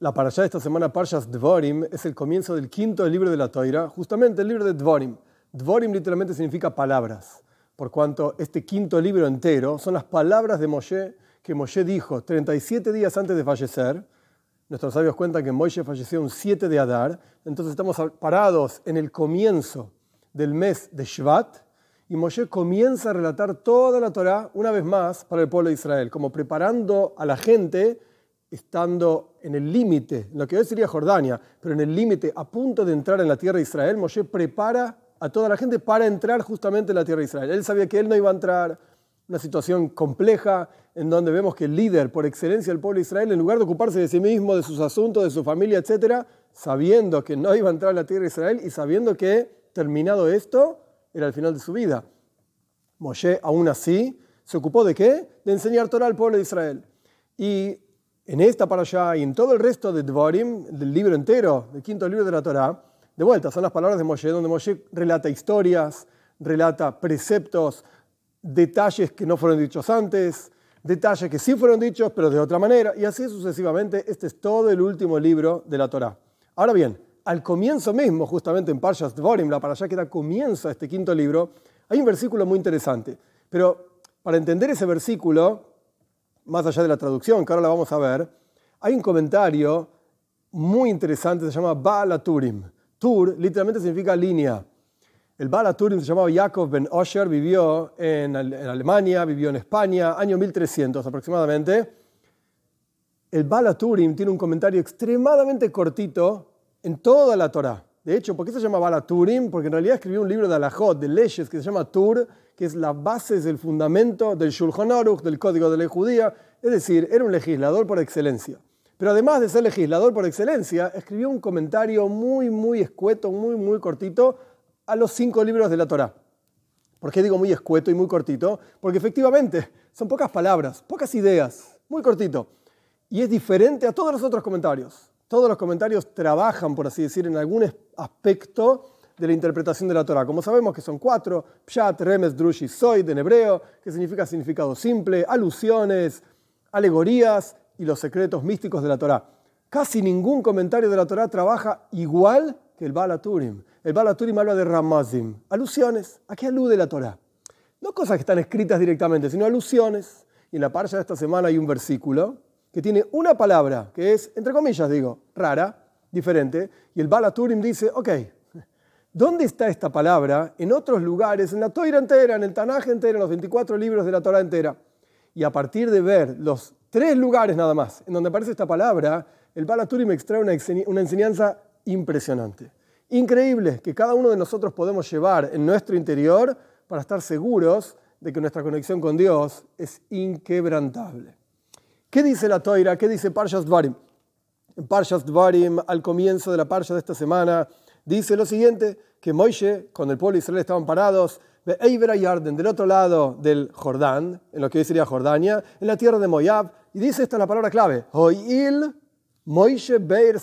La parashá de esta semana, Parshas Dvorim, es el comienzo del quinto libro de la Toira, justamente el libro de Dvorim. Dvorim literalmente significa palabras, por cuanto este quinto libro entero son las palabras de Moshe que Moshe dijo 37 días antes de fallecer. Nuestros sabios cuentan que Moshe falleció un 7 de Adar, entonces estamos parados en el comienzo del mes de Shvat, y Moshe comienza a relatar toda la Torá una vez más para el pueblo de Israel, como preparando a la gente estando en el límite, lo que hoy sería Jordania, pero en el límite, a punto de entrar en la tierra de Israel, Moshe prepara a toda la gente para entrar justamente en la tierra de Israel. Él sabía que él no iba a entrar, una situación compleja en donde vemos que el líder por excelencia del pueblo de Israel, en lugar de ocuparse de sí mismo, de sus asuntos, de su familia, etc., sabiendo que no iba a entrar en la tierra de Israel y sabiendo que, terminado esto, era el final de su vida. Moshe, aún así, se ocupó de qué? De enseñar Torah al pueblo de Israel. Y en esta para allá y en todo el resto de Dvorim, del libro entero, del quinto libro de la Torá, de vuelta, son las palabras de Moshe, donde Moshe relata historias, relata preceptos, detalles que no fueron dichos antes, detalles que sí fueron dichos, pero de otra manera, y así sucesivamente. Este es todo el último libro de la Torá. Ahora bien, al comienzo mismo, justamente en Parshas Dvorim, la para allá que da comienzo a este quinto libro, hay un versículo muy interesante. Pero para entender ese versículo, más allá de la traducción, que ahora la vamos a ver, hay un comentario muy interesante, se llama Baal Turim. Tur literalmente significa línea. El Baal Turim se llamaba Jacob ben Osher, vivió en, Alemania, vivió en España, año 1300 aproximadamente. El Baal Turim tiene un comentario extremadamente cortito en toda la Torah. De hecho, ¿por qué se llama Baal Turim? Porque en realidad escribió un libro de alajot, de leyes, que se llama Tur, que es la base del fundamento del Shulchan Aruch, del Código de Ley Judía. Es decir, era un legislador por excelencia. Pero además de ser legislador por excelencia, escribió un comentario muy, muy escueto, muy, muy cortito a los cinco libros de la Torá. ¿Por qué digo muy escueto y muy cortito? Porque efectivamente son pocas palabras, pocas ideas, muy cortito. Y es diferente a todos los otros comentarios. Todos los comentarios trabajan, por así decir, en algún aspecto de la interpretación de la Torah. Como sabemos que son cuatro, Pshat, Remes, Drush y Soid en hebreo, que significa significado simple, alusiones, alegorías y los secretos místicos de la Torah. Casi ningún comentario de la Torah trabaja igual que el Balaturim. El Balaturim habla de Ramazim, alusiones. ¿A qué alude la Torah? No cosas que están escritas directamente, sino alusiones. Y en la parcha de esta semana hay un versículo que tiene una palabra, que es, entre comillas digo, rara, diferente. Y el Balaturim dice, ok, ¿Dónde está esta palabra? En otros lugares, en la Toira entera, en el Tanaj entero, en los 24 libros de la Torah entera. Y a partir de ver los tres lugares nada más en donde aparece esta palabra, el Balaturi me extrae una, enseñanza impresionante. Increíble que cada uno de nosotros podemos llevar en nuestro interior para estar seguros de que nuestra conexión con Dios es inquebrantable. ¿Qué dice la Toira? ¿Qué dice Parshas Dvarim? En Parshas al comienzo de la Parsha de esta semana, dice lo siguiente, que Moishe, con el pueblo de Israel estaban parados, de Eibera Yarden, del otro lado del Jordán, en lo que hoy sería Jordania, en la tierra de Moab, y dice esta la palabra clave, Hoil Moishe Beir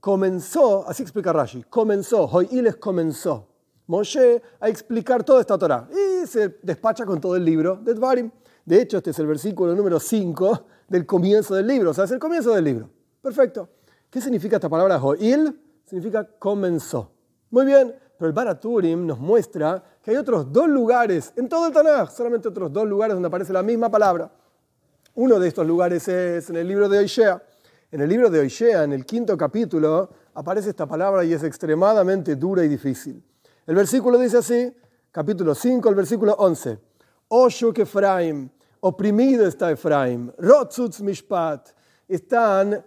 Comenzó, así explica Rashi, comenzó, Hoil es comenzó. Moshe a explicar toda esta Torah y se despacha con todo el libro de Dvarim. De hecho, este es el versículo número 5 del comienzo del libro, o sea, es el comienzo del libro. Perfecto. ¿Qué significa esta palabra Hoil? Significa comenzó. Muy bien, pero el Baraturim nos muestra que hay otros dos lugares en todo el Tanaj, solamente otros dos lugares donde aparece la misma palabra. Uno de estos lugares es en el libro de Oishea. En el libro de Oishea, en el quinto capítulo, aparece esta palabra y es extremadamente dura y difícil. El versículo dice así, capítulo 5, el versículo 11. Oshuk Efraim, oprimido está Efraim, Rotzutz Mishpat, están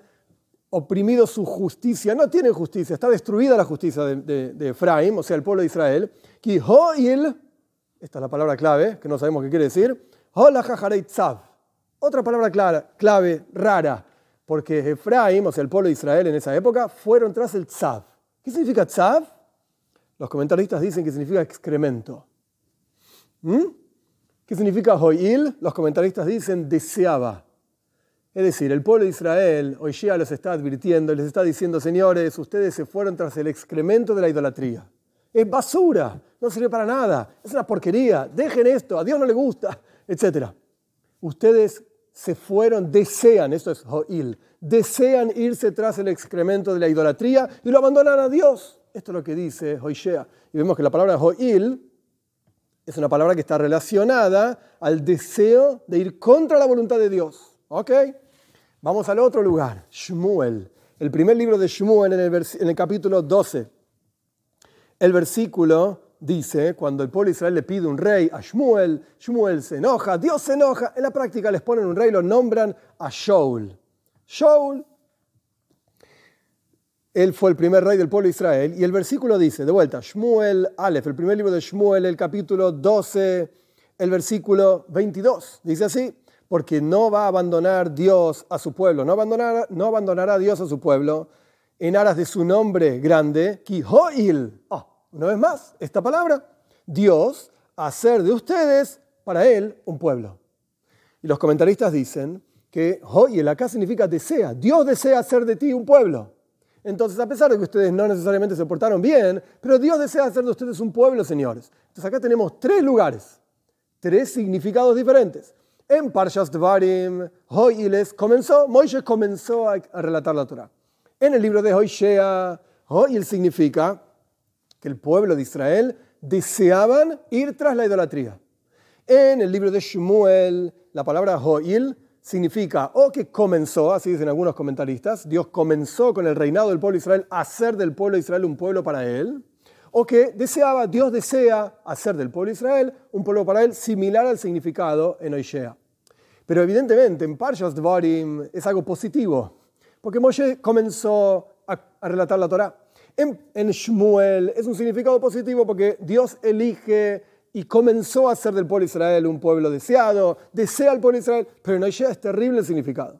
oprimido su justicia, no tiene justicia, está destruida la justicia de, Efraín, o sea, el pueblo de Israel. esta es la palabra clave, que no sabemos qué quiere decir, otra palabra clave, rara, porque Efraín, o sea, el pueblo de Israel en esa época, fueron tras el tzav. ¿Qué significa tzav? Los comentaristas dicen que significa excremento. ¿Mm? ¿Qué significa hoil? Los comentaristas dicen deseaba. Es decir, el pueblo de Israel hoy ya los está advirtiendo, les está diciendo, señores, ustedes se fueron tras el excremento de la idolatría. Es basura, no sirve para nada, es una porquería, dejen esto, a Dios no le gusta, etc. Ustedes se fueron, desean, esto es Ho'il, desean irse tras el excremento de la idolatría y lo abandonan a Dios. Esto es lo que dice Hoishea. Y vemos que la palabra Hoil es una palabra que está relacionada al deseo de ir contra la voluntad de Dios. ¿Ok? Vamos al otro lugar, Shmuel. El primer libro de Shmuel en el, capítulo 12. El versículo dice, cuando el pueblo de Israel le pide un rey a Shmuel, Shmuel se enoja, Dios se enoja, en la práctica les ponen un rey, lo nombran a Shaul. Shaul, él fue el primer rey del pueblo de Israel, y el versículo dice, de vuelta, Shmuel Aleph, el primer libro de Shmuel, el capítulo 12, el versículo 22, dice así, porque no va a abandonar Dios a su pueblo, no abandonará, Dios a su pueblo en aras de su nombre grande, Kihoil. Oh, una vez más, esta palabra, Dios, hacer de ustedes para Él un pueblo. Y los comentaristas dicen que Hoil acá significa desea, Dios desea hacer de ti un pueblo. Entonces, a pesar de que ustedes no necesariamente se portaron bien, pero Dios desea hacer de ustedes un pueblo, señores. Entonces acá tenemos tres lugares, tres significados diferentes. En Parshas Dvarim, Hoiles comenzó, Moisés comenzó a, relatar la Torah. En el libro de Hoishea, Hoil significa que el pueblo de Israel deseaban ir tras la idolatría. En el libro de Shmuel, la palabra Hoil significa o que comenzó, así dicen algunos comentaristas, Dios comenzó con el reinado del pueblo de Israel a hacer del pueblo de Israel un pueblo para él, o que deseaba, Dios desea hacer del pueblo de Israel un pueblo para él similar al significado en Oishea. Pero evidentemente en Parshas Dvarim es algo positivo, porque Moshe comenzó a, relatar la Torah. En, en, Shmuel es un significado positivo porque Dios elige y comenzó a hacer del pueblo de Israel un pueblo deseado, desea al pueblo Israel, pero en Oishea es terrible el significado.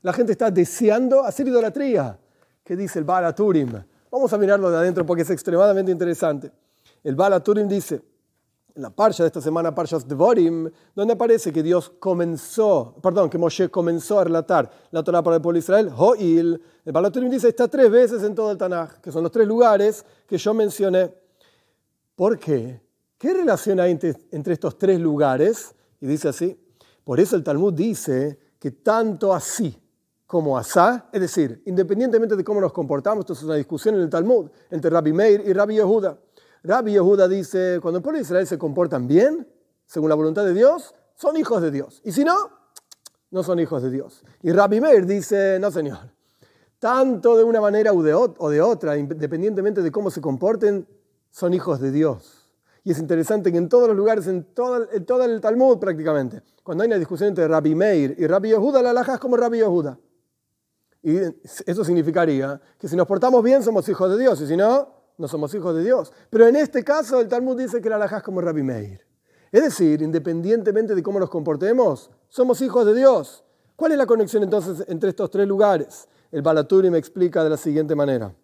La gente está deseando hacer idolatría. ¿Qué dice el Baal Turim? Vamos a mirarlo de adentro porque es extremadamente interesante. El Baal Turim dice, en la parsha de esta semana, Parshas Devorim, donde aparece que Dios comenzó, perdón, que Moshe comenzó a relatar la Torah para el pueblo de Israel, Hoil, el Balaturim dice, está tres veces en todo el Tanaj, que son los tres lugares que yo mencioné. ¿Por qué? ¿Qué relación hay entre estos tres lugares? Y dice así, por eso el Talmud dice que tanto así como asá, es decir, independientemente de cómo nos comportamos, esto es una discusión en el Talmud entre Rabbi Meir y Rabbi Yehuda. Rabbi Yehuda dice, cuando el pueblo de Israel se comportan bien, según la voluntad de Dios, son hijos de Dios. Y si no, no son hijos de Dios. Y Rabbi Meir dice, no señor, tanto de una manera o de otra, independientemente de cómo se comporten, son hijos de Dios. Y es interesante que en todos los lugares, en todo, el Talmud prácticamente, cuando hay una discusión entre Rabbi Meir y Rabbi Yehuda, la alhaja es como Rabbi Yehuda. Y eso significaría que si nos portamos bien somos hijos de Dios, y si no, no somos hijos de Dios. Pero en este caso el Talmud dice que la alajá como Rabbi Meir. Es decir, independientemente de cómo nos comportemos, somos hijos de Dios. ¿Cuál es la conexión entonces entre estos tres lugares? El Balaturi me explica de la siguiente manera.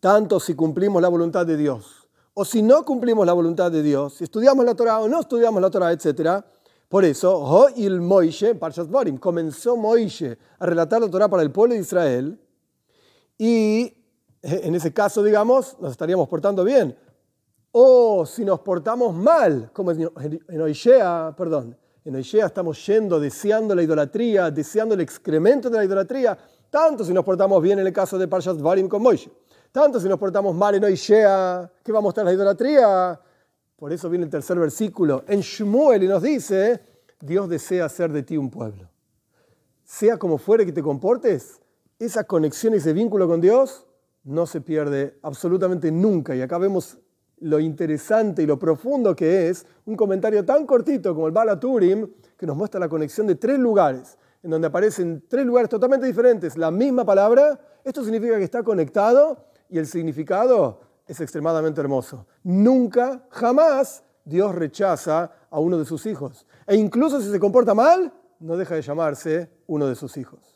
Tanto si cumplimos la voluntad de Dios, o si no cumplimos la voluntad de Dios, si estudiamos la Torah o no estudiamos la Torah, etc. Por eso, Ho'il Moishe, Parshat Borim, comenzó Moishe a relatar la Torah para el pueblo de Israel y en ese caso, digamos, nos estaríamos portando bien. O si nos portamos mal, como en Oishea, perdón, en Oishea estamos yendo, deseando la idolatría, deseando el excremento de la idolatría, tanto si nos portamos bien en el caso de Parshas Varim con Moishe, tanto si nos portamos mal en Oishea, que va a mostrar la idolatría. Por eso viene el tercer versículo en Shmuel y nos dice, Dios desea hacer de ti un pueblo. Sea como fuere que te comportes, esa conexión, ese vínculo con Dios no se pierde absolutamente nunca. Y acá vemos lo interesante y lo profundo que es un comentario tan cortito como el Bala Turim, que nos muestra la conexión de tres lugares, en donde aparecen tres lugares totalmente diferentes, la misma palabra. Esto significa que está conectado y el significado es extremadamente hermoso. Nunca, jamás Dios rechaza a uno de sus hijos. E incluso si se comporta mal, no deja de llamarse uno de sus hijos.